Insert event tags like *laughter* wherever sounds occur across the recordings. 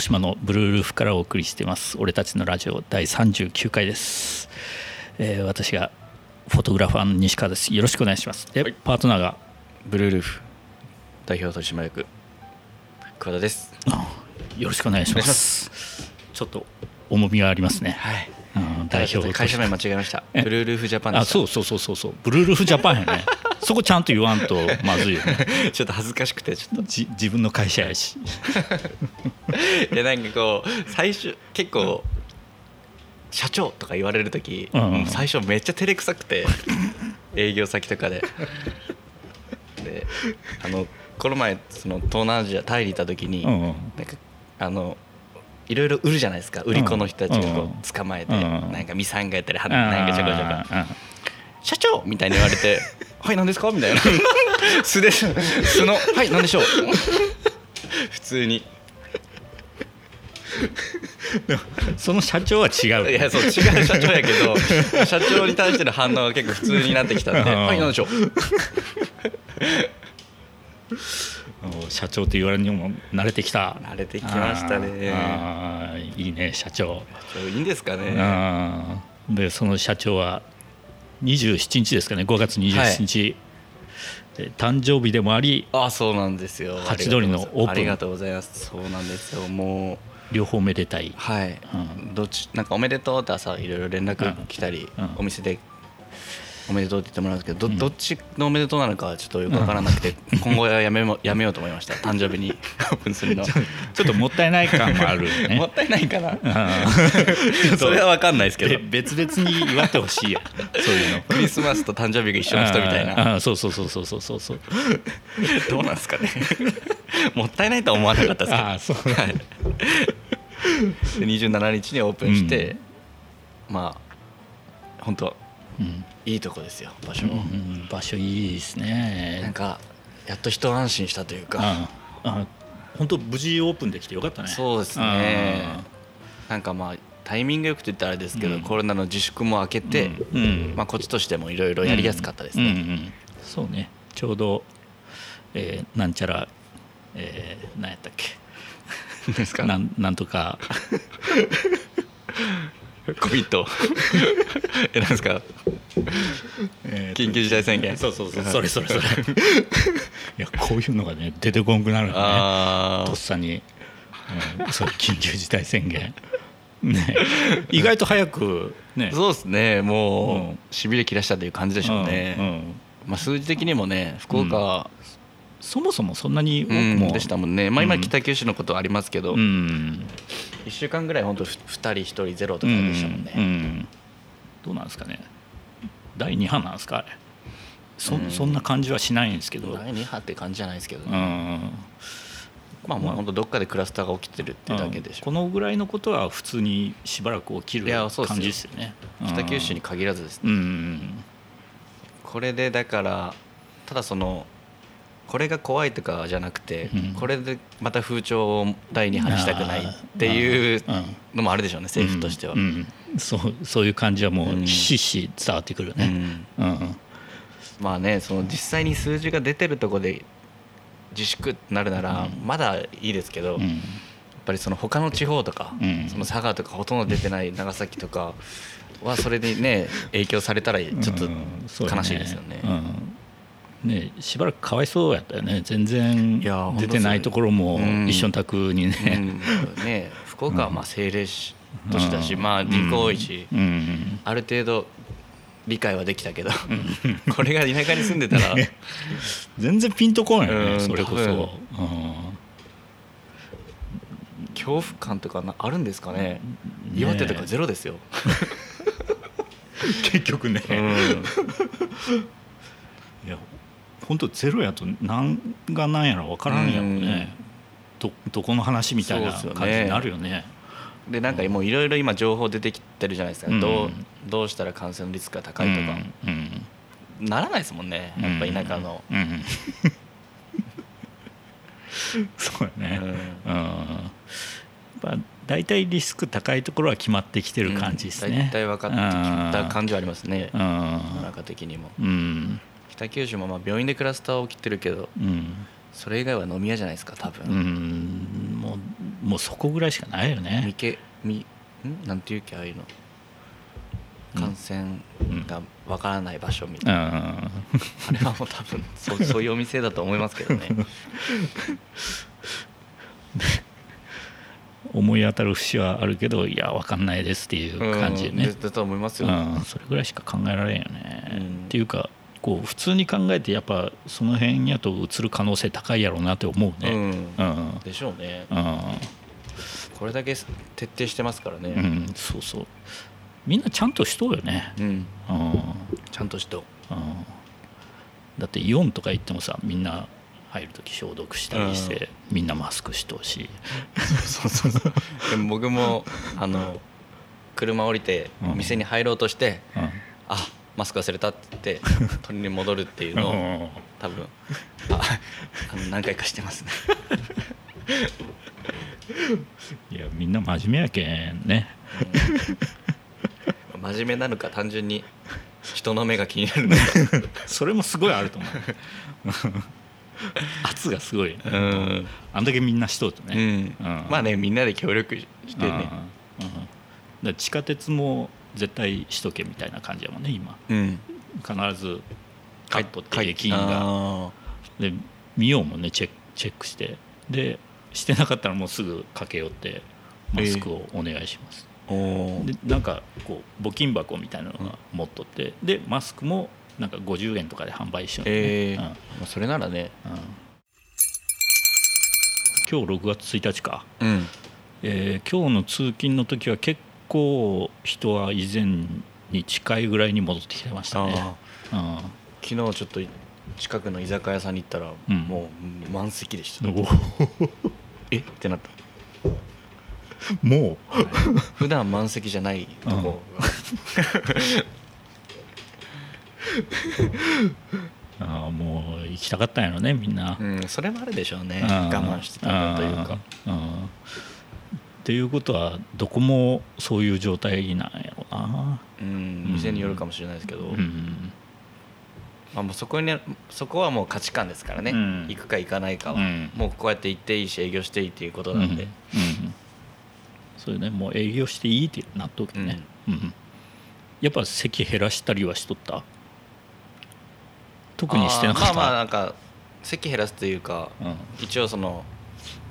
糸島のブルールーフからお送りしています。俺たちのラジオ第39回です、えー私がフォトグラファーの西川です。よろしくお願いします。で、はい。パートナーがブルールーフ。代表取締役桑田です。あよろしくお願いします。ちょっと重みがありますね、はい。うん代表会社名間違えました。え？ブルールーフジャパンあそうそうそうそうそう。ブルールーフジャパンやね。*laughs* そこちゃんと言わんとまずいよね。ちょっと恥ずかしくてちょっじ自分の会社やし。といやなんかこう最初結構社長とか言われる時、うんうん。最初めっちゃ照れくさくて *laughs* 営業先とかで。であのこの前その東南アジアタイにいた時に、うんうん。なんかあのいろいろ売るじゃないですか。売り子の人たちがこう捕まえて、うん。なんかミサンがやったりはなんかちょこちょこ。あー「社長!」みたいに言われて「*laughs* はい何ですか?」みたいな。*laughs* 素で素の「はい何でしょう?」*laughs* 普通に。その社長は違う。いやそう違う社長やけど社長に対しての反応が結構普通になってきたんで「うんはい何でしょう?社長って言われるにも慣れてきた。慣れてきましたね。あーあーいいね社長、いいんですかね。でその社長は27日ですかね。5月27日、で誕生日でもありあそうなんですよ。ハチドリのオープン。ありがとうございます。そうなんですよ。もう両方めでたい。はい、うどっちなんかおめでとうって朝いろいろ連絡来たり、うん。うん。お店でおめでとうって言ってもらうんですけどどどっちのおめでとうなのかはちょっとよく分からなくて、今後はやめも *laughs* やめようと思いました誕生日に。オープンするのはちょっともったいない感もあるよね。もったいないかな。あ *laughs* それは分かんないですけーど。べ *laughs* 別々に祝ってほしいやそういうの。クリスマスと誕生日が一緒の人みたいな。そうそうそうそうそうそうそう。どうなんですかね。もったいないとは思わなかったですけど。ああそう。はい、で27日にオープンして、まあ本当うんいいとこですよ場所うも、ん場所いいですね。なんかやっと一安心したというか、ああ本当無事オープンできてよかったね。そうですね。なんかまあタイミングよくと言ったらあれですけど、うん。コロナの自粛も明けて、うん。うん。まあ、こっちとしてもいろいろやりやすかったですね、うんうんうん。そうね。ちょうど、えーなんちゃら、えー、何やったっけ。ですか？なんなんとか。*laughs* コビット。えなんですか？緊急事態宣言。そうそうそう。それそれそれ。いやこういうのがね出てこんくなるよね。あとっさに、うん、そう緊急事態宣言。ね。意外と早くね。あそうですね。もう、うん。しびれ切らしたという感じでしょうね、うんうん。まあ、数字的にもね福岡は、そもそもそんなに多うんくも、でしたもんね、まあ、今うん北九州のことありますけど、一うん。1週間ぐらい本当2人1人ゼロとかでしたもんね、どうなんですかね第2波なんですかあれ。そ,、うん。そんな感じはしないんですけど、第2波って感じじゃないですけど、うん。まあもう本当どっかでクラスターが起きてるってだけでしょこのぐらいのことは普通にしばらく起きる感じですよね。北九州に限らずですね、うんうん。これでだからただそのこれが怖いとかじゃなくて、うん。これでまた風潮を第2波にしたくないっていうのもあるでしょうね政府としては。うん。うん。そうそういう感じはもうしひし伝わってくるね、うん。うん。まあねその実際に数字が出てるところで自粛ってなるならうん。まだいいですけど、やっうんぱりその他の地方とか、うん。その佐賀とかほとんど出てない長崎とかはそれでね *laughs* 影響されたらちょっと悲しいですよね。うんねしばらくかわいそうやったよね。全然出てないところもうん。一緒の宅にうね、んね。福岡はまあ政令市都市だし、うん。まあ人口多いし、うん。うん。ある程度理解はできたけど、*laughs* これが田舎に住んでたら、全然ピンとこないよね、うんそれこそ、恐怖感とかなあるんですかね。ね。岩手とかゼロですよ、*laughs* 結局ね、うん。いや本当ゼロやと何が何やら分からんやろね、どどこの話みたいな感じになるよね。でなんかもういろいろ今情報出てきてるじゃないですか、うん。どうどうしたら感染リスクが高いとか、うん。うんならないですもんね。やっぱ田舎の、うん。うん。*laughs* そうやね、うん。やっぱ大体リスク高いところは決まってきてる感じですね、大体分かってきた感じはありますね。うん。世の中的にも。うん北九州もまあ病院でクラスター起きてるけどうん。それ以外は飲み屋じゃないですか多分、うん。もうもうそこぐらいしかないよ見ねけみん？なんていうっけああいうの。うん感染がわからない場所みうたいな、ん。あれはもう多分そうそういうお店だと思いますけどね。*laughs* 思い当たる節はあるけどいや分かんないですっていう感じでね。うんだと思いますよ、うん、それぐらいしか考えられんよね、うん。っていうかこう普通に考えてやっぱその辺やと映る可能性高いやろうなって思うね。うん。うん。でしょうね。うん。これだけ徹底してますからうねん。そうそう。みんなちゃんとしとうよね。うん、うん。ちゃんとしとう。ん。だってイオンとか行ってもさみんな入る時消毒したりして、みんなマスクしとうし。そうそうそう。でも僕もあの車降りてうん。店に入ろうとして、うん。あマスク忘れたって言って *laughs* 取りに戻るっていうのをうん。多分ああの何回かしてますね。*laughs* いやみんな真面目やけんね。うん。真面目なのか単純に人の目が気になるのか。*laughs* それもすごいあると思う。圧がすごい。うん、あんだけみんなしとうとうね、ん。うん。まあねみんなで協力してね。うん。地下鉄も絶対しとけみたいな感じやもんね今。うん。必ずカットって駅員あがーで見ようもんねチェックチェックして。でしてなかったらもうすぐ駆け寄ってマスクをお願いします、おー。でなんかこう募金箱みたいなのが持っとって。でマスクもなんか50円とかで販売しよう、ね。えー。うん。まあそれならね。うん。今日6月1日か、うん。えー今日の通勤の時は結構人は以前に近いぐらいに戻ってきてましたね。あー。昨日ちょっと近くの居酒屋さんに行ったら、うん。もう満席でした、*laughs* え？ってなった。も普段満席じゃないとこ。う *laughs* あーもう行きたかったんやろねみんな、うん、それもあるでしょうね。うん。我慢してたというか。うん。うんっていうことはどこもそういう状態なんやろな。うん店によるかもしれないですけど、うん。まあ、もうそこにそこはもう価値観ですからね、うん。行くか行かないかは、うん。もうこうやって行っていいし営業していいっていうことなんで、うん。うん。そうね。もう営業していいってなっとくね、うん。やっぱ席減らしたりはしとった？特にしてなかった？まあまあなんか席減らすというかうん。一応その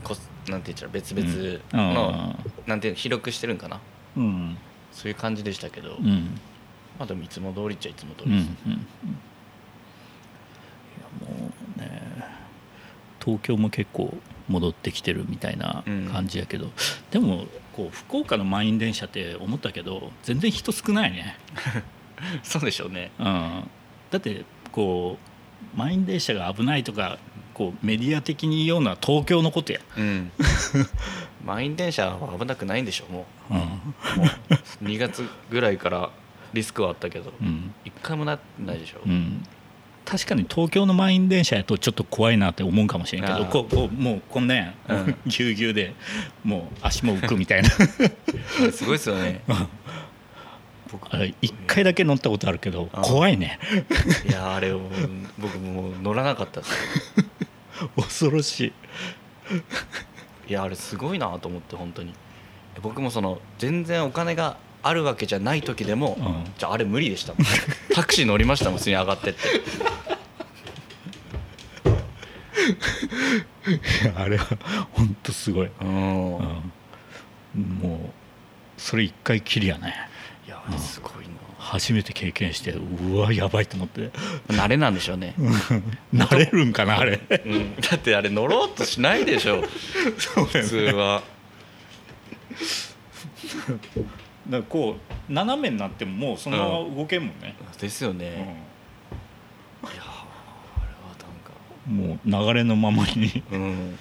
こなんて言っちゃう別々うん。の、なんていうの広くしてるんかな？うん。そういう感じでしたけど、うん。まあでもいつも通りっちゃいつも通うんうんりです、うん。いやもうね東京も結構戻ってきてるみたいな感じやけど、でもこう福岡の満員電車って思ったけど全然人少ないね、*laughs* そうでしょうね。うん、だってこう満員電車が危ないとかこうメディア的に言うのは東京のことや、うん。*laughs* 満員電車は危なくないんでしょうもう。ん。うもう2月ぐらいからリスクはあったけどうん。一回もなってないでしょう。ん、確かに東京の満員電車やとちょっと怖いなって思うかもしれんけどこうこうもうこんなんや、うん。*laughs* ぎゅうぎゅうでもう足も浮くみたいな。*laughs* すごいですよね。僕あれ一回だけ乗ったことあるけど怖いね。いやあれを僕もう乗らなかったです *laughs* 恐ろしい。いやあれすごいなと思って本当に。僕もその全然お金があるわけじゃない時でも、うん。じゃああれ無理でしたもん。*laughs* タクシー乗りましたもん普通に上がってって。*laughs* あれは本当すごい、うん。うん、もうそれ一回きりやね。いやあれすごい初めて経験してうわやばいと思って。な慣れなんでしょうね、*laughs* 慣れるんかなあれ。うん、だってあれ乗ろうとしないでしょ。*laughs* 普通は。*laughs* だからこう斜めになってももうそのまま動けんもんね、ですよね、いやあれはなんか。うんもう流れのままに。うん。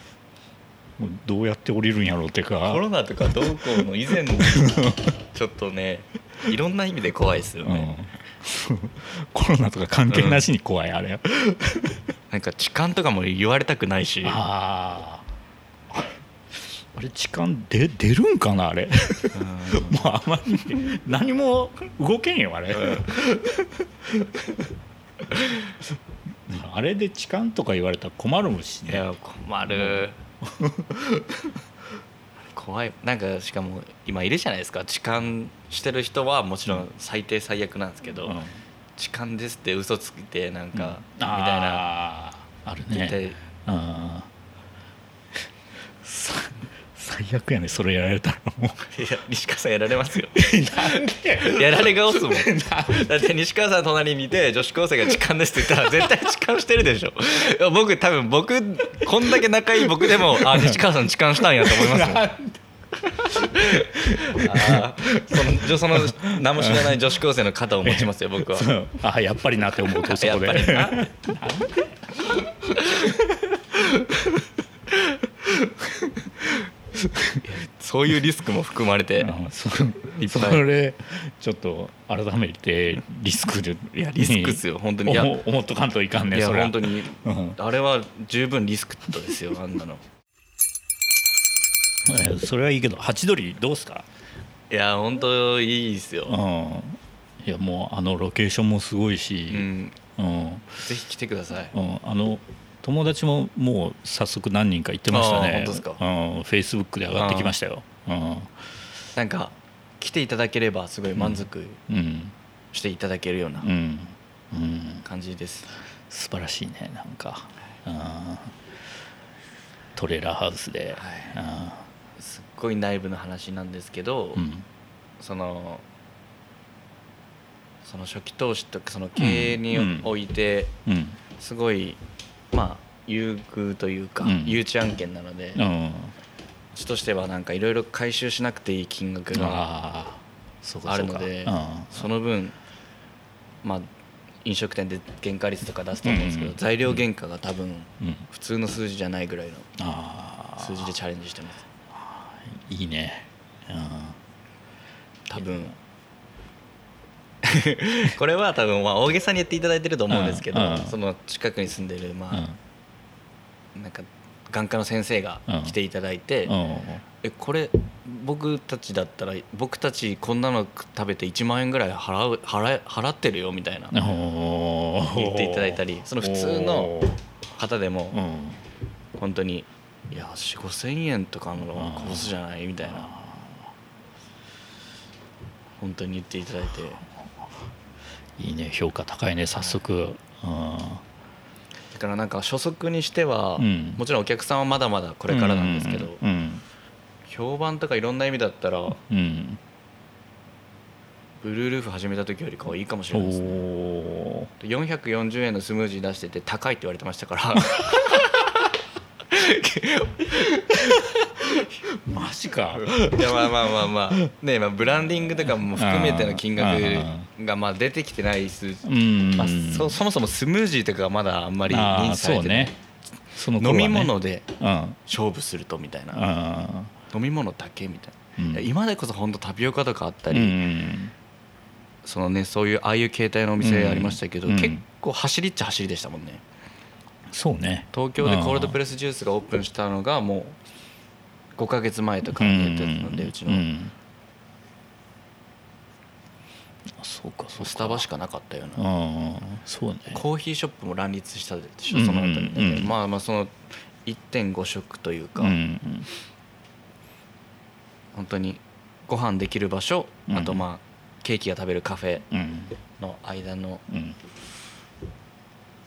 どうやって降りるんやろうってか。コロナとかどうこうの以前のちょっとね *laughs* いろんな意味で怖いですよね、うん、*laughs* コロナとか関係なしに怖い、あれ。*laughs* なんか痴漢とかも言われたくないし。あああれ痴漢で出るんかなあれ。うん。もうあまりに何も動けんよあれ、あれで痴漢とか言われたら困るしね。いや困る怖い。なんかしかも今いるじゃないですか。痴漢してる人はもちろん最低最悪なんですけど、うん。痴漢ですって嘘ついてなんか、うん。みたいな。あるね。あ最悪やねそれやられたらもう。*laughs* いや西川さんやられますよ。なんで？*laughs* やられ顔っすもん。だって西川さん隣にいて女子高生が痴漢ですって言ったら絶対痴漢してるでしょ。僕多分僕こんだけ仲いい僕でもあ西川さん痴漢したんやと思いますもんあーその女その何も知らない女子高生の肩を持ちますよ僕は。*laughs* そう。あやっぱりなって思うとそやっこでぱりな。そういうリスクも含まれてうんそいっぱい。それちょっと改めてリスクで。いやリスクっすよ本当に。いや思思っとかんといかんねいやそれは。本当に。うん。あれは十分リスクットですよあんなの。えー *laughs* それはいいけどハチドリどうすか？いや本当いいですよ。うん。いやもうあのロケーションもすごいし。う、ん。うん。ぜひ来てください。うん。あの友達ももう早速何人か行ってましたね。本当ですか？うん、フェイスブックで上がってきましたよ、うん。なんか来ていただければすごい満足うん。していただけるようなうん。うん、感じです。素晴らしいねなんか、うん、トレーラーハウスで、すっごい内部の話なんですけど、うん。うんそのその初期投資とかその経営にうんおいてうん。すごいまあ優遇というかうん。誘致案件なのでうちとしてはなんかいろいろ回収しなくていい金額があるのでうん。その分まあ飲食店で原価率とか出すと思うんですけどうん。材料原価が多分うん。普通の数字じゃないぐらいの数字でチャレンジしてますいいね、うん。多分。*laughs* これは多分まあ大げさに言っていただいてると思うんですけどうん。うん。その近くに住んでるまうん。あなんか眼科の先生が来ていただいてうん。えこれ僕たちだったら僕たちこんなの食べて1万円ぐらい払う払え払ってるよみたいな。言っていただいたりその普通の方でもうん。本当にいや4 5千円とかのコースじゃないみたいな。本当に言っていただいて。いいね評価高いね早速、だからなんか初速にしては、うん。もちろんお客さんはまだまだこれからなんですけど、うん評判とかいろんな意味だったらうん。ブルールーフ始めた時よりかはいいかもしおれないですね。お440円のスムージー出してて高いって言われてましたから *laughs* マジか。いやまあまあまあまあ。ねまあブランディングとかも含めての金額がまあ出てきてない数。まあ、そそもそもスムージーとかがまだあんまり認知されてない。そうねその飲み物でうん。勝負するとみたいな。あ飲み物だけみたいな、うん。今でこそ本当タピオカとかあったーり、うん。そのねそういうああいう携帯のお店ありましたけど、うん。結構走りっちゃ走りでしたもんねそうね。東京でコールドプレスジュースがオープンしたのがもう5ヶ月前とかにやってたので、うちの、そうかそうか。スタバしかなかったような、そうね。コーヒーショップも乱立したでしょその後に、うんうん。うんまあまあその1.5食というか、うん。本当にご飯できる場所、うん。あとまあケーキが食べるカフェうん。の間のうん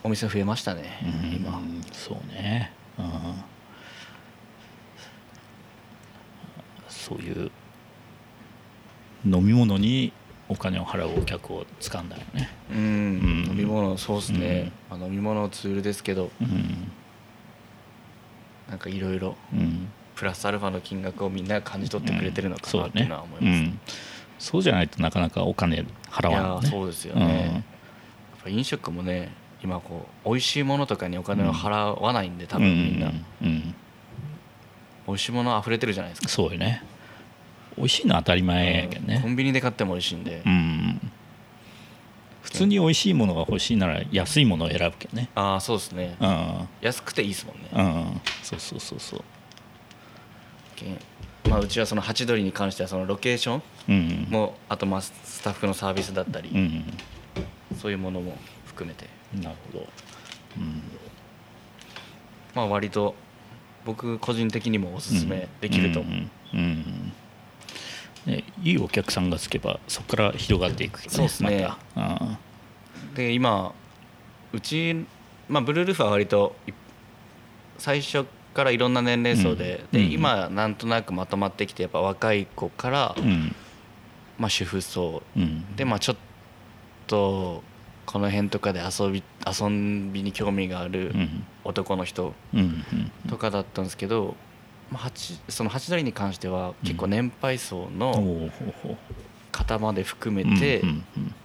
お店増えましたね、うん。今。そうね。うん。そういう飲み物にお金を払うお客を掴んだよね。うん、うん。飲み物そうですね、まあ、飲み物ツールですけどうん。なんかいろいろうん。プラスアルファの金額をみんなが感じ取ってくれてるのかそうねなっていうのは思います、うん。そうじゃないとなかなかお金払わないねそうですよね、やっぱ飲食もね今こう美味しいものとかにお金を払わないんで多分みんな、うんうん。美味しいもの溢れてるじゃないですか。そうよね。美味しいのは当たり前やけどね。コンビニで買っても美味しいんで、うん普通に美味しいものが欲しいなら安いものを選ぶけどね。ああそうですね、うん。安くていいですもんね、うん。そうそうそうそう。けまあ、うちはそのハチドリに関してはそのロケーションうんもあとまあスタッフのサービスだったり、うん。そういうものも含めて。なるほど。うん。まあ割と僕個人的にもおすすめできると。思う、うんうん。ね、いいお客さんがつけばそこから広がっていくけどそうっすね。まで今うち、まあ、ブルールーフは割とい最初からいろんな年齢層で,、でうん。うん。今なんとなくまとまってきてやっぱ若い子から、うん。まあ、主婦層うん。でまあちょっとこの辺とかで遊び遊びに興味があるうん。男の人とかだったんですけど、まあ、八そのハチドリに関しては結構年配層おの方まで含めて、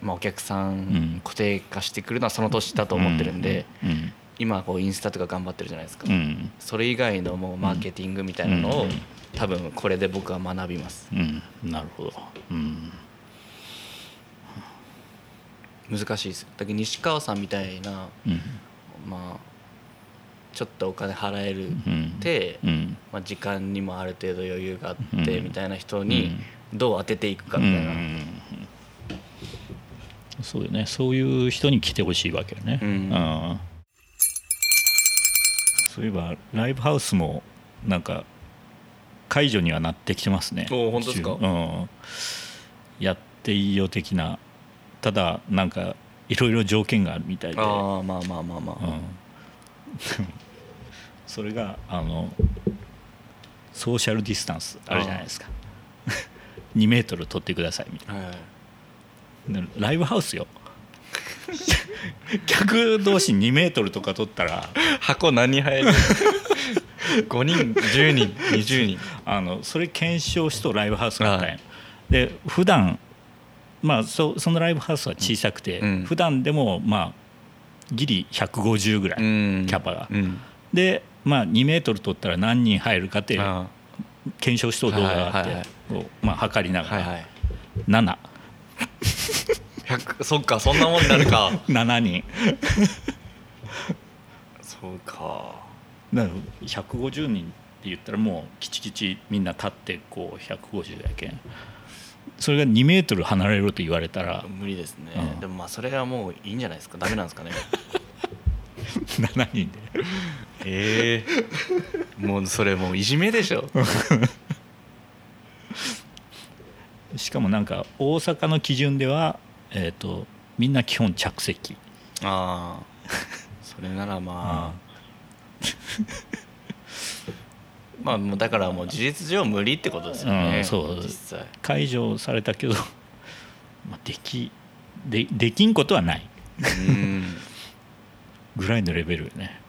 まあ、お客さうん。ん固定化してくるのはその年だと思ってるんで、うん今こうインスタとか頑張ってるじゃないですか、うん。それ以外のもうマーケティングみたいなのを、うん。多分これで僕は学びます。うん。なるほど。うん難しいです。よだけど西川さんみたいなうん。まあちょっとお金払えるうん。で、うん。まあ、時間にもある程度余裕があってうん。みたいな人にどう当てていくかみたいな、うん。そうよね。そういう人に来てほしいわけよね、うん。そういえばライブハウスもなんか解除にはなってきてますね。お本当ですか？うん、やっていいよ的なただなんかいろいろ条件があるみたいで、ああまあまあまあまあ、うん、*laughs* それがあのソーシャルディスタンスあるじゃないですか。2メートル取ってくださいみたいはいライブハウスよ。*laughs* 客同士2メートルとか取ったら。箱何入る？5人10人20人。あのそれ検証しとライブハウスがあったんや。で普段まあそそのライブハウスは小さくて、うん。普段でもまあギリ150ぐらい、うん。キャパが。うん。でまあ2メートル取ったら何人入るかってあ検証しとる動画があって、はいはいはい。こうまあ測りながら、あはいはい。7 100そっかそんなもんになるか。*laughs* 7人。そうか。だから150人って言ったらもうきちきちみんな立ってこう150やけんそれが2メートル離れろと言われたら。無理ですね、うん。でもまあそれはもういいんじゃないですか。ダメなんですかね。*laughs* 7人で。*laughs* ええもうそれもういじめでしょ。*laughs* しかもなんか大阪の基準では、えー、とみんな基本着席。ああそれならまあ、まあもうだからもう事実上無理ってことですよね、うんそう。実際。解除されたけど、*laughs* まあ、できでできんことはない。うん。*laughs* ぐらいのレベルよね、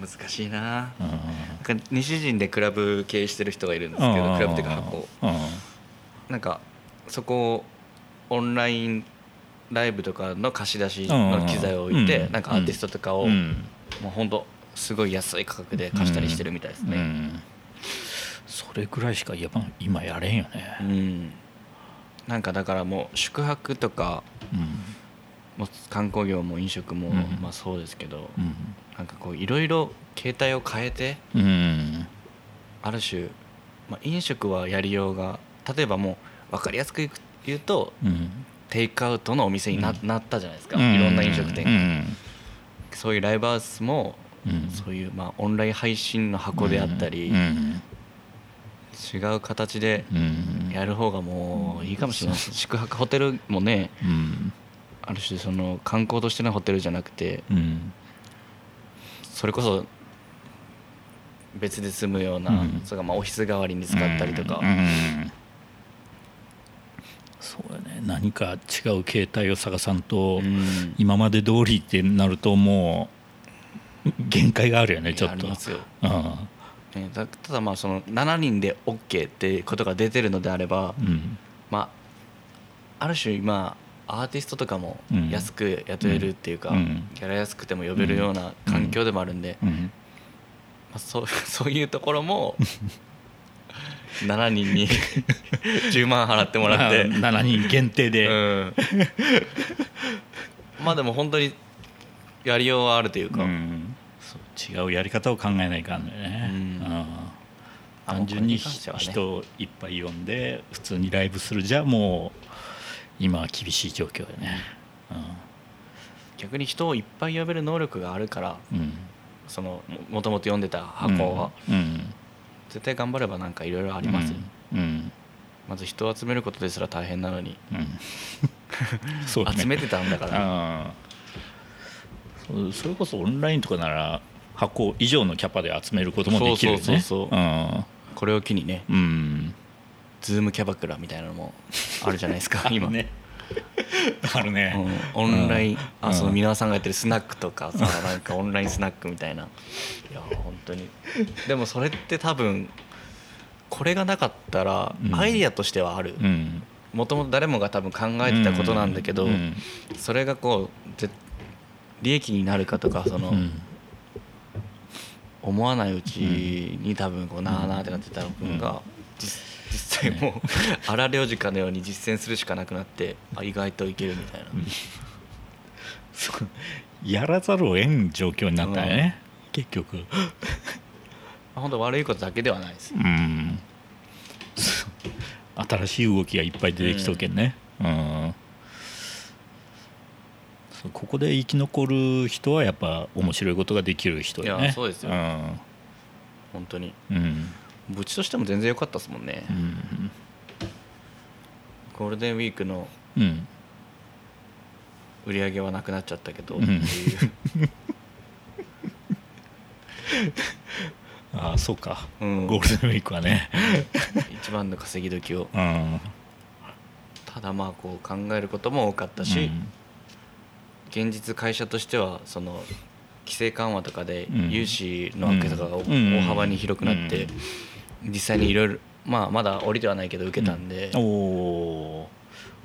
難しいな。うん。なんか西陣でクラブ経営してる人がいるんですけどクラブっていうか箱。うん。なんかそこをオンラインライブとかの貸し出しの機材を置いてうん。なんかアーティストとかをもうん。うほんとすごい安い価格で貸したりしてるみたいですうねん。それぐらいしかやっぱ今やれんよね。うん。なんかだからもう宿泊とかうん。もう観光業も飲食もうん。まあそうですけどうん。なんかこういろいろ形態を変えてうん。ある種まあ飲食はやりようが例えばもう分かりやすく言うとうん。テイクアウトのお店にな,、ったじゃないですか、うん。いろんな飲食店が、うん。そういうライブハウスもうんそういうまあオンライン配信の箱であったり、うん。違う形でうん。やる方がもういいかもしれない。です宿泊ホテルもねうん。ある種その観光としてのホテルじゃなくてうん。それこそ別で住むような、うん。それがまあオフィス代わりに使ったりとか、そうやね。何か違う形態を探さんと、うん。今まで通りってなるともう限界があるよねちょっと。あうん。ね、たただまあその7人で OK ってことが出てるのであれば、うん。まあある種今アーティストとかもうん。安く雇えるっていうか、うん。ギャラ安くても呼べるような環境でもあるんで、うん。まあ、そう *laughs* そういうところも *laughs* 7人に *laughs* 10万払ってもらって、7人限定で、うん、まあでも本当にやりようはあるというか、うん違うやり方を考えないかんのよね、うん。単純に人をいっぱい呼んで普通にライブするじゃもう今は厳しい状況よね、逆に人をいっぱい呼べる能力があるからうん。うんそのももともと読んでた箱は、うん。絶対頑張ればなんかいろいろありますよ、うん。うん。まず人を集めることですら大変なのに、*laughs* 集めてたんだからそれこそオンラインとかなら箱以上のキャパで集めることもできるよね。そうそうそうそう。うん。これを機にねうん。ズームキャバクラみたいなのもあるじゃないですか *laughs* 今ね。あるね、うん、オンライン、うん。あその皆さんがやってるスナックとかさなんかオンラインスナックみたいな。いや本当に。でもそれって多分これがなかったらうん。アイディアとしてはある。うん。もともと誰もが多分考えてたことなんだけど、うん。それがこうぜ利益になるかとかその、うん思わないうちに多分こうなあなあってなってたのが、実実際もう荒領事かのように実践するしかなくなってあ意外といけるみたいな、やらざるを得ん状況になったよね、結局。*laughs* 本当悪いことだけではないです。うん。新しい動きがいっぱい出てきそうけんね。うんここで生き残る人はやっぱ面白いことができる人よね。いやそうですよ。本当に。うん。うんうちとしても全然良かったですもんね、うん。ゴールデンウィークのうん。売り上げはなくなっちゃったけど、うん。っていうああそうか、うん。ゴールデンウィークはね。一番の稼ぎ時を。うん。ただまあこう考えることも多かったし、現実会社としてはその規制緩和とかでうん。融資の枠とかがうん。大幅に広くなって実際にいろいろまあまだ降りてはないけど受けたんで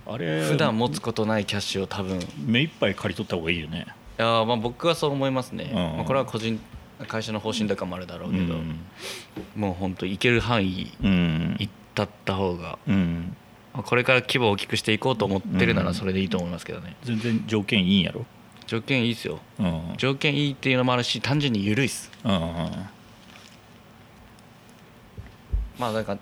あれ普段持つことないキャッシュを多分。い目いっぱい借り取った方がいいよね。やーまあ僕はそう思いますね、うん。まあ、これは個人会社の方針とかもあるだろうけど、うん。もう本当行ける範囲うん。行ったった方がうん。まあこれから規模を大きくしていこうと思ってるなうん。らそれでいいと思いますけどね。全然条件いいんやろ。条件いいですよ。うん。条件いいっていうのもあるし単純に緩いっす。うんまあなんか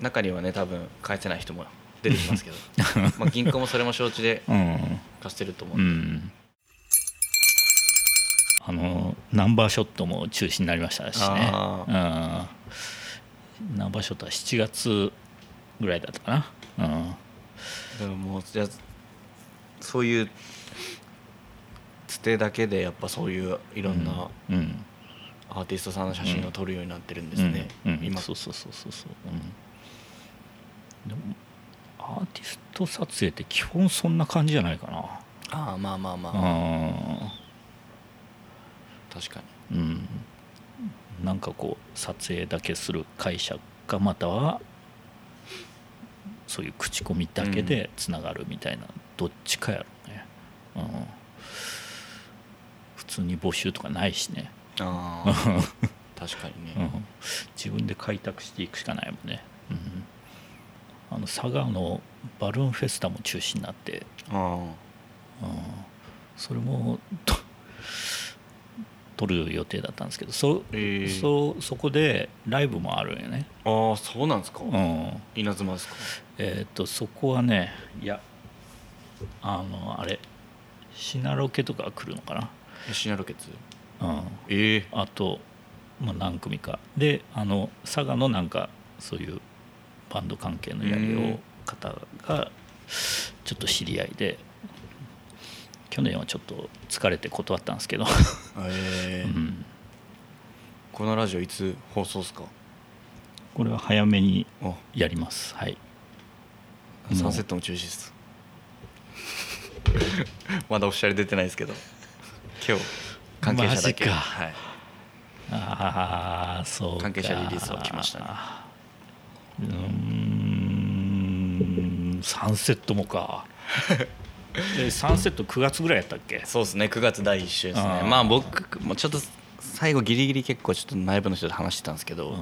中にはね多分返せない人も出てきますけど。*laughs* まあ銀行もそれも承知でうん。貸してると思う、うん。あのナンバーショットも中止になりましたしね。ナンバーショットは7月ぐらいだったかな。うん。でももうじゃあそういうつてだけでやっぱそういういろんなうん。アーティストさんの写真を撮るようになってるんですね、うん。うん。今。そうそうそうそうそう、うん、でもアーティスト撮影って基本そんな感じじゃないかな。ああまあまあまあ、あ確かうん。なんかこう撮影だけする会社かまたはそういう口コミだけでつながるみたいな、どっちかやろうね、うん、普通に募集とかないしね、にああ *laughs* 確かにね、うん、自分で開拓していくしかないもんね、うん、あの佐賀のバルーンフェスタも中止になって、あうん、それもと撮る予定だったんですけどそ,、えー。そそこでライブもあるんよね、ああそうなんですか、うん。稲妻ですか。えー、とそこはねいやあのあれシナロケとか来るのかシナロケツ？な、うん、ええあと、まあ、何組か。であの佐賀のなんかそういうバンド関係のやりを方がちょっと知り合いで去年はちょっと疲れて断ったんですけど、ええうん、このラジオいつ放送ですか？これは早めにあ。やります。はい。サンセットも中止です。*laughs* まだオフィシャル出てないですけど。今日関係者だけ。マジか。はい、ああそうか。関係者リリースは来ましたね。うーんサンセットもか *laughs* えサンセット9月ぐらいやったっけ？そうですね9月第1週ですね。まあ僕もちょっと最後ギリギリ結構ちょっと内部の人と話してたんですけど、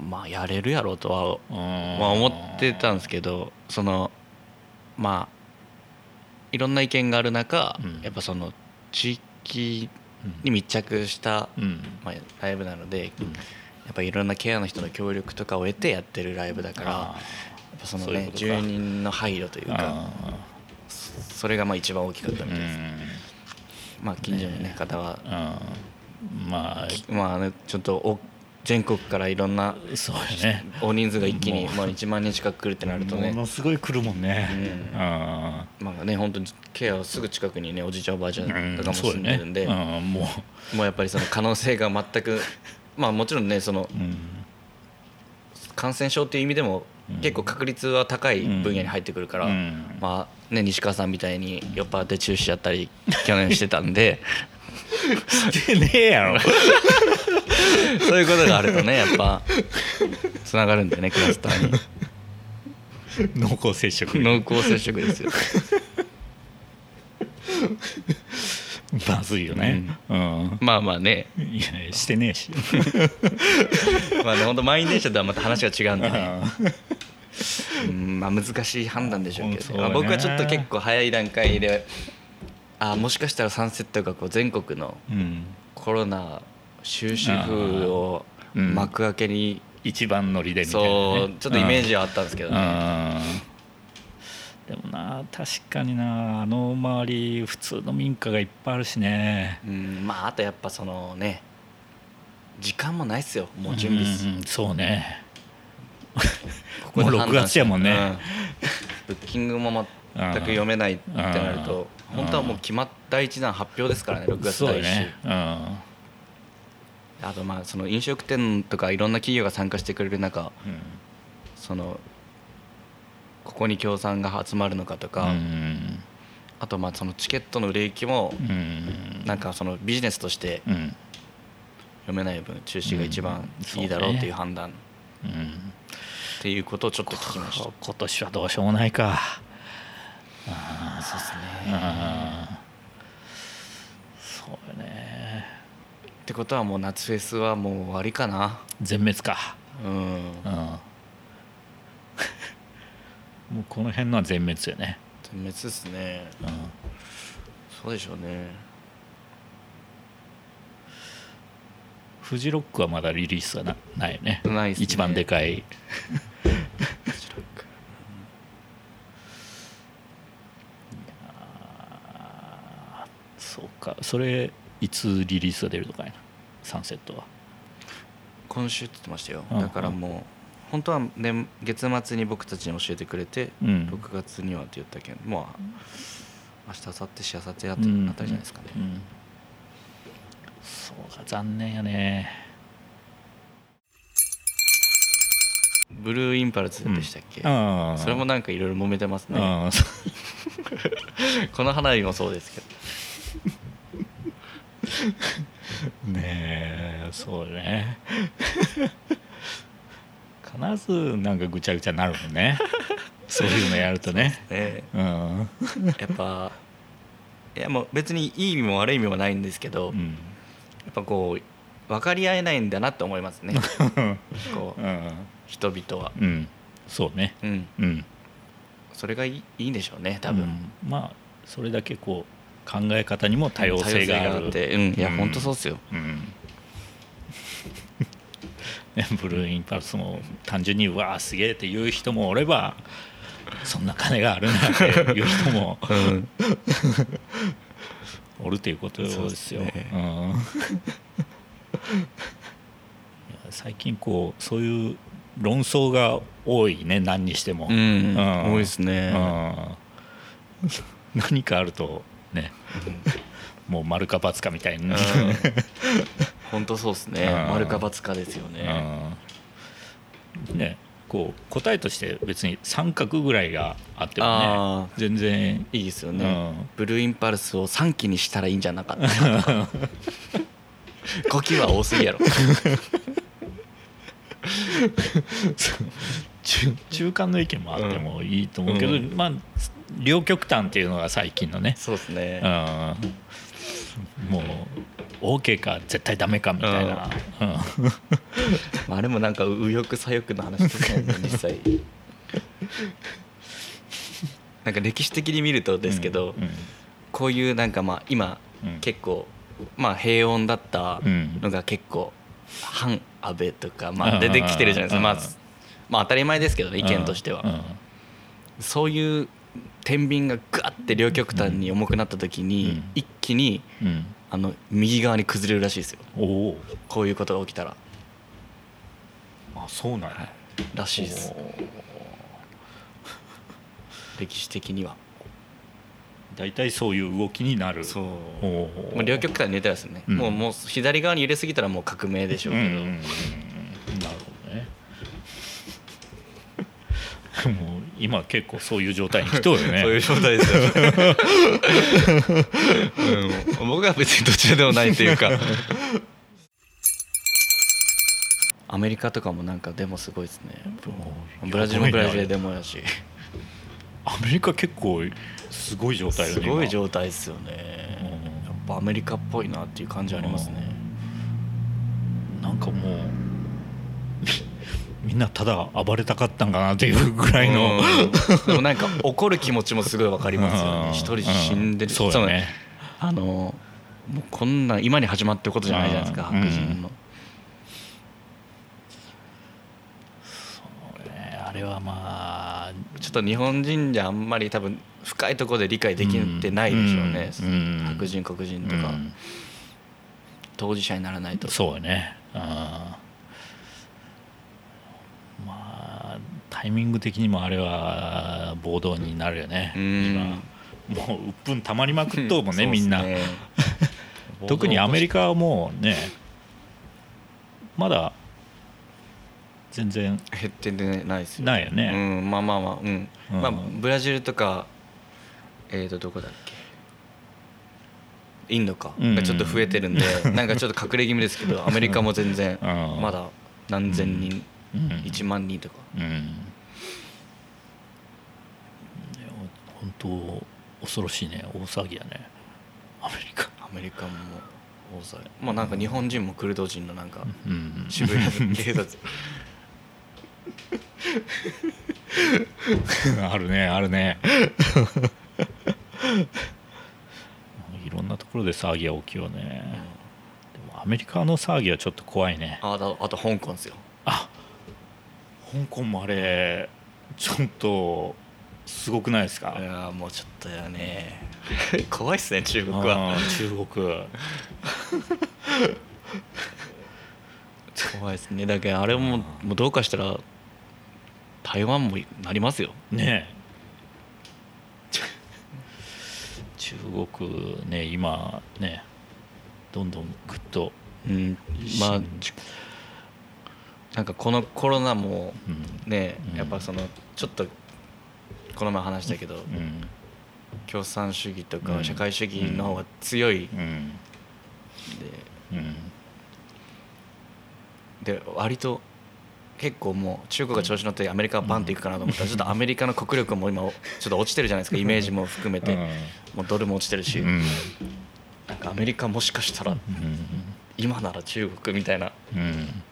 まあやれるやろうとは、うん。まあ、思ってたんですけどそのまあいろんな意見がある中、うん。やっぱその地域に密着した、うん。まあ、ライブなので、うん。やっぱいろんなケアの人の協力とかを得てやってるライブだからぱそのそういう住人の配慮というかあそれがまあ一番大きかったみたいです、うん。まあ近所のね方は。うん、まあまあねちょっとお全国からいろんなそうよね。大人数が一気にもう。まあ1万人近く来るってなるとね。ものすごい来るもんね。うん。うんまあね本当にケアはすぐ近くにねおじいちゃんおばあちゃんとかも住んでるんで、うん、ももうやっぱりその可能性が全くまあもちろんねその感染症っていう意味でもうん結構確率は高い分野に入ってくるから、うん。まあね西川さんみたいに酔っ払って中止しちゃったり *laughs* 去年してたんで。してねえやろ。*laughs* そういうことがあるとねやっぱつながるんだよねクラスターに。濃厚接触。濃厚接触ですよ。まずいよね。うん、まあまあね。いやしてねえし。*laughs* まあね本当満員電車とはまた話が違うんでね。ううんまあ難しい判断でしょうけど、ね。まあ、僕はちょっと結構早い段階であもしかしたらサンセットがこう全国のん。コロナ終止符をうん。幕開けに、一番乗りでみたいな、ね、そうちょっとイメージはあったんですけどうん。ね、でもな確かになあの周り普通の民家がいっぱいあるしね。うんまああとやっぱそのね時間もないっすよもう準備うんそうね *laughs* ここでもう6判断月やもんね。うん。ブッキングも全く読めないってなるとうん。本当はもう決まった一段発表ですからね6月第一週、ね。うん。あとまあその飲食店とかいろんな企業が参加してくれる中そのここに協賛が集まるのかとうか、ん。あとまあそのチケットの売れ行きもうん。なんかそのビジネスとしてうん。読めない分中止が一番いいだろうっていう判断。っうんていうことをちょっと聞きました。今年はどうしようもないか。そうですうん。ねそうよね。ってことはもう夏フェスはもう終わりかな。全滅か。うん。うん。*laughs* もうこの辺のは全滅よね。全滅ですね。うん。そうでしょうね。フジロックはまだリリースはなないよね。ね。一番でかい *laughs* *laughs* そうか。それいつリリースが出るとかやな。サンセットは。今週って言ってましたよ。うん。だからもう本当は年月末に僕たちに教えてくれて、うん。6月にはって言ったけど、まあ明日明後日しあさってあたりじゃないですかね。うん。そうか残念やねブルーインパルスでしたっけ？ああ。それもなんかいろいろ揉めてますね。*laughs* この花火もそうですけど。*laughs* ねえそうね。*laughs* 必ずなんかぐちゃぐちゃになるもんね。そういうのやるとね。ね。うん。やっぱいやもう別にいい意味も悪い意味もないんですけど、やうん。っぱこう分かり合えないんだなって思いますね。こう。うん人々は、うん。そうね。うん、うん。それがいいいいんでしょうね多分。うん。まあそれだけこう考え方にも多様性がある。って、うん、いや、うん。本当そうっすよ。うん。ねブルーインパルスも単純にうわあすげえって言う人もおればそんな金があるなっていう人もうん、おるということですよ。すね。うん。最近こうそういう論争が多いね何にしても。うん。うん。多いですね。うん。*laughs* 何かあるとねもう丸か×かみたいな。本当そうですね。うん。丸か×かですよね。うん。ねこう答えとして別に三角ぐらいがあってもねあ全然。いいですよね、うん。ブルーインパルスを3期にしたらいいんじゃなかった。かとか5期は多すぎやろ中中間の意見もあってもいいと思うけど、うん。まあ両極端っていうのが最近のね、そうですね。うん、もう OK か絶対ダメかみたいな、うん。まあ、あれもなんか右翼左翼の話ですもんね実際。なんか歴史的に見るとですけど、うんこういうなんかまあ今うん。結構まあ平穏だったうんのが結構反安倍とかまあ出てきてるじゃないですか、まあうん、まあ当たり前ですけどね意見としては、うんそういう天秤がガッて両極端に重くなった時に、うん。一気にうん。あの右側に崩れるらしいですよ。こういうことが起きたら。あそうなんや。らしいです。歴史的には大体そういう動きになる。そう。おーまあ、両極端に似てたですね、うん。もうもう左側に揺れすぎたらもう革命でしょうけど、うん。うん。うん。うん。なるほどね。*laughs* もう今結構そういう状態に来とるよね。*laughs* そういう状態ですよ、うん、僕は別にどちらでもないっていうか。*laughs* アメリカとかもなんかデモすごいですね。ブラジルもブラジルでデモやしアメリカ結構すごい状態すごい態状態ですよね。やっぱアメリカっぽいなっていう感じありますね。なんかもう *laughs* みんなただ暴れたかったんかなっていうぐらいの。うん。でもなんか怒る気持ちもすごいわかりますよね。一人死んでる。そうだね。あのもうこんなん今に始まってることじゃないじゃないですかうん。白人の。ね。あれはまあちょっと日本人じゃあんまり多分深いところで理解できてないでしょうね、白人黒人とか、うん。当事者にならないと。そうやね。うんまあタイミング的にもあれは暴動になるよね。うん。今もう鬱憤たまりまくっとうもんね。みんな。*laughs* 特にアメリカはもうねまだ全然。減ってないですよないよね。うん、まあまあまあうん、うん。まあブラジルとかえーとどこだっけ？インドか。うん。がちょっと増えてるんで、なんかちょっと隠れ気味ですけど *laughs* アメリカも全然うん。まだ何千人、うん。1万人とか。うん。ね本当恐ろしいね。大騒ぎやね。アメリカ。アメリカも大騒ぎ。まあなんか日本人もクルド人のなんかうん。渋谷の警察 *laughs* あるねあるね。*laughs* いろんなところで騒ぎが起きようね。でもアメリカの騒ぎはちょっと怖いね。あだあと香港ですよ。あ香港もあれちょっとすごくないですか？いやーもうちょっとやね。*laughs* 怖いっすね中国は。中国。*laughs* 怖いですね。だけどあれももうどうかしたら台湾もなりますよ。ねえ。中国ね今ねどんどんぐっと、うんまあなんかこのコロナもうん。ねうん。やっぱそのちょっとこの前話したけどうん。共産主義とうん。か社会主義の方が強い。うん。うん。でで割と結構もう中国が調子乗ってアメリカがバンっていくかなと思ったらちょっとアメリカの国力も今ちょっと落ちてるじゃないですか。イメージも含めて。もうドルも落ちてるし。うん。なんかアメリカもしかしたら今なら中国みたいな。うん。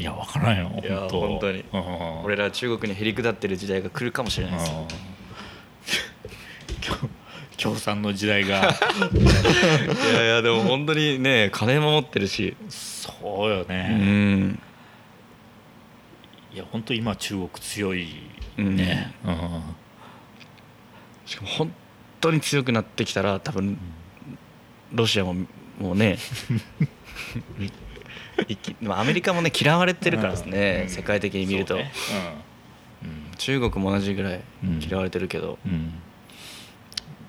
いや分からんよいや本当。本当に。うん。俺ら中国にへりくだってる時代が来るかもしれないです。よ共共産の時代が。いやいやでも本当にね金も持ってるし。そうようね、ん。いや本当今中国強いね、うん。しかも本当に強くなってきたら多分ロシアももうね *laughs* アメリカもね嫌われてるからですね、うん。世界的に見ると、そうね。中国も同じぐらいうん嫌われてるけど、うんうん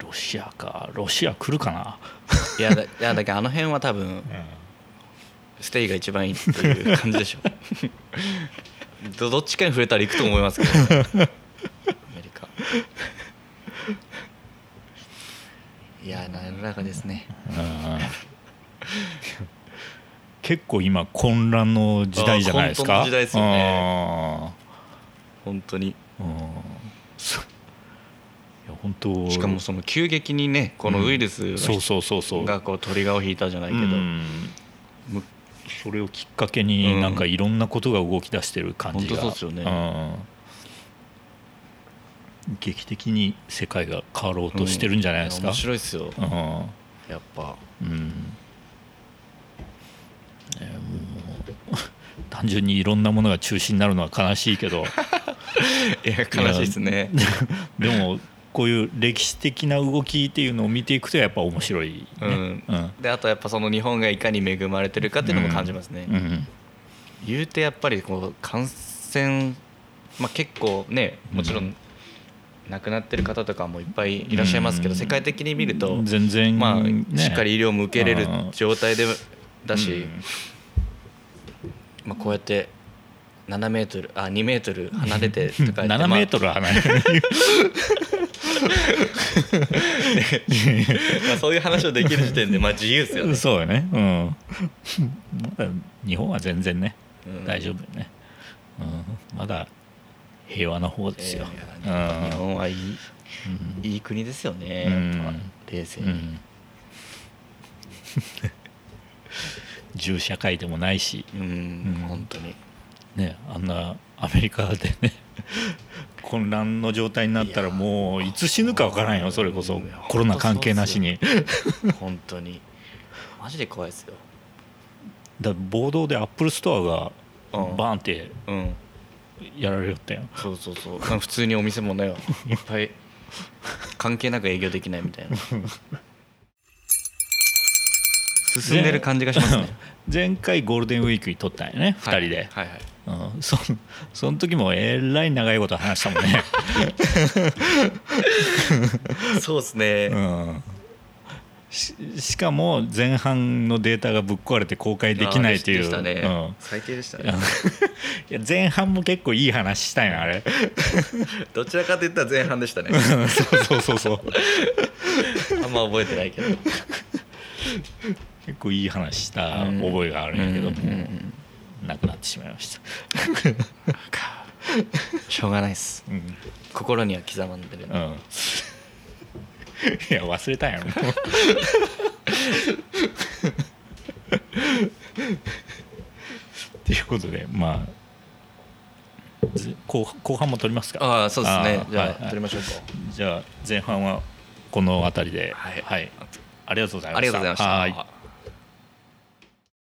ロシアかロシア来るかな？いやだいやだけどあの辺は多分ステイが一番いいっていう感じでしょ *laughs* どどっちかに触れたら行くと思いますけどアメリカ。いやな世の中ですね。うん。結構今混乱の時代じゃないですか？あ混沌の時代ですよね。本当に本当。しかもその急激にねこのウイルスそうそうそうそう。がこうトリガーを引いたじゃないけど、それをきっかけにうん。なんかいろんなことが動き出してる感じが、うん。劇的に世界が変わろうとしてるんじゃないですか、面白いですよ。うん。やっぱ。うん。ねもう単純にいろんなものが中止になるのは悲しいけど。*laughs* いや悲しいですね。でもこういう歴史的な動きっていうのを見ていくとやっぱ面白いね、うん。うん。であとやっぱその日本がいかに恵まれてるかっていうのも感じますね、うん。言うてやっぱりこう感染、まあ、結構ねもちろん亡くなってる方とかもいっぱいいらっしゃいますけど、うん。世界的に見ると、全然、まあねしっかり医療も受けれるうん状態でだし、うん。まあ、こうやって7メートルあ2メートル離れてとか言って7 *laughs* メートル、ル離れる *laughs* *laughs* まあ、そういう話をできる時点でまあ自由ですよね、そうよね。うん。日本は全然ね、うん。大丈夫よね、うん、まだ平和な方ですよ、日本はいいうん。いい国ですよね、冷静に、うん。銃社会でもないし、うん。うん。本当に。ね、あんなアメリカでね混乱の状態になったらもういつ死ぬかわからんよそれこそ。コロナ関係なしに。本当に。マジで怖いですよ。だ暴動でアップルストアがうん。バーンってうん。やられよったよ。そうそうそう。普通にお店もねいっぱい関係なく営業できないみたいな。進んでる感じがしますね。*laughs* 前回ゴールデンウィークに撮ったんよね2はい。人で、はいはいうん、そその時もえらい長いこと話したもんね、そうですね、うん、ししかも前半のデータがぶっ壊れて公開できないっていう。うん。最低でしたね。いや前半も結構いい話したんよあれ。*laughs* どちらかといったら前半でしたね。そうそうそうそう。*laughs* あんま覚えてないけど。結構いい話した覚えがあるんやけど、うんうんうんなくなってしまいました、*laughs* しょうがないです。うん心には刻まんでるうん、いや忘れたんやろもうっていうことでまあず後後半も撮りますか？ああそうですね。じゃあ、はいはい。撮りましょうか。じゃあ前半はこの辺りで。はい。ありがとうございました。ありがとうございました。はい